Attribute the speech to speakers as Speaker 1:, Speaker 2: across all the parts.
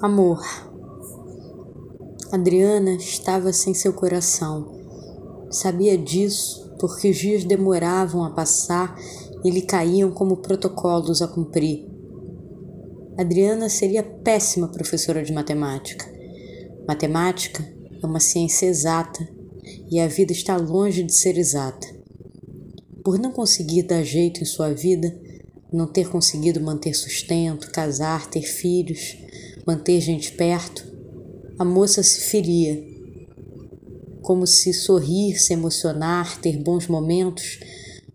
Speaker 1: Amor. Adriana estava sem seu coração. Sabia disso porque os dias demoravam a passar e lhe caíam como protocolos a cumprir. Adriana seria péssima professora de matemática. Matemática é uma ciência exata e a vida está longe de ser exata. Por não conseguir dar jeito em sua vida, não ter conseguido manter sustento, casar, ter filhos, manter gente perto, a moça se feria. Como se sorrir, se emocionar, ter bons momentos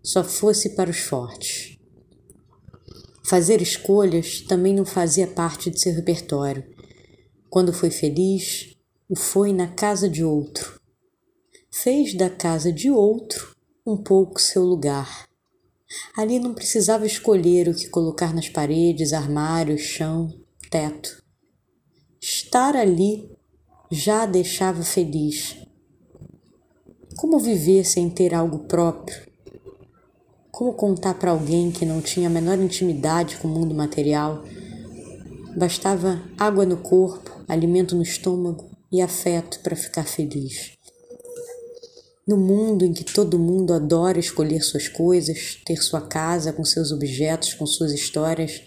Speaker 1: só fosse para os fortes. Fazer escolhas também não fazia parte de seu repertório. Quando foi feliz, o foi na casa de outro. Fez da casa de outro um pouco seu lugar. Ali não precisava escolher o que colocar nas paredes, armários, chão, teto. Estar ali já a deixava feliz. Como viver sem ter algo próprio? Como contar para alguém que não tinha a menor intimidade com o mundo material? Bastava água no corpo, alimento no estômago e afeto para ficar feliz. No mundo em que todo mundo adora escolher suas coisas, ter sua casa com seus objetos, com suas histórias,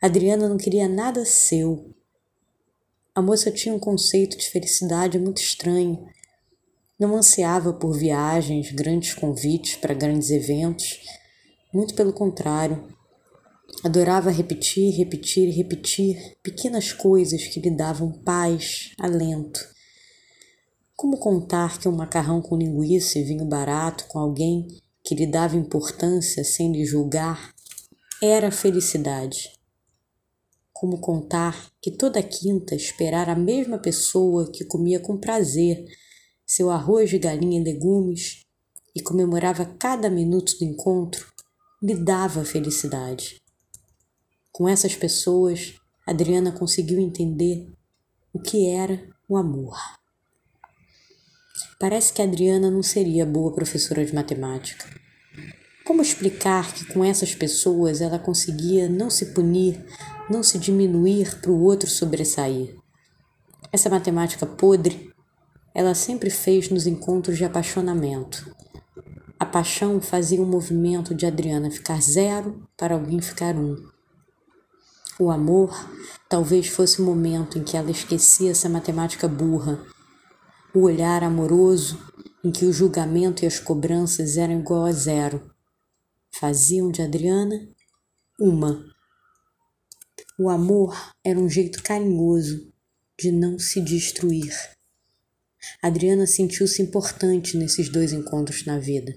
Speaker 1: Adriana não queria nada seu, a moça tinha um conceito de felicidade muito estranho. Não ansiava por viagens, grandes convites para grandes eventos. Muito pelo contrário. Adorava repetir, repetir e repetir pequenas coisas que lhe davam paz, alento. Como contar que um macarrão com linguiça e vinho barato com alguém que lhe dava importância sem lhe julgar era felicidade? Como contar que toda quinta esperar a mesma pessoa que comia com prazer seu arroz de galinha e legumes e comemorava cada minuto do encontro lhe dava felicidade. Com essas pessoas, Adriana conseguiu entender o que era o amor. Parece que Adriana não seria boa professora de matemática. Como explicar que com essas pessoas ela conseguia não se punir não se diminuir para o outro sobressair. Essa matemática podre, ela sempre fez nos encontros de apaixonamento. A paixão fazia o um movimento de Adriana ficar zero para alguém ficar um. O amor talvez fosse o momento em que ela esquecia essa matemática burra, o olhar amoroso em que o julgamento e as cobranças eram igual a zero. Faziam de Adriana uma. O amor era um jeito carinhoso de não se destruir. Adriana sentiu-se importante nesses dois encontros na vida.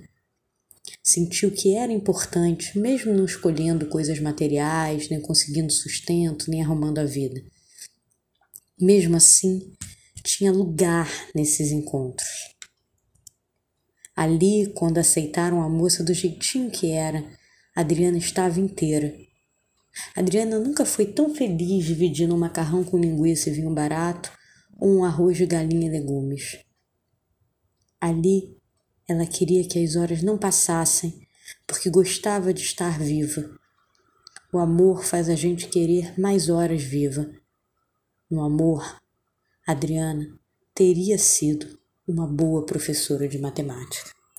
Speaker 1: Sentiu que era importante, mesmo não escolhendo coisas materiais, nem conseguindo sustento, nem arrumando a vida. Mesmo assim, tinha lugar nesses encontros. Ali, quando aceitaram a moça do jeitinho que era, Adriana estava inteira Adriana nunca foi tão feliz dividindo um macarrão com linguiça e vinho barato ou um arroz de galinha e legumes. Ali, ela queria que as horas não passassem, porque gostava de estar viva. O amor faz a gente querer mais horas viva. No amor, Adriana teria sido uma boa professora de matemática.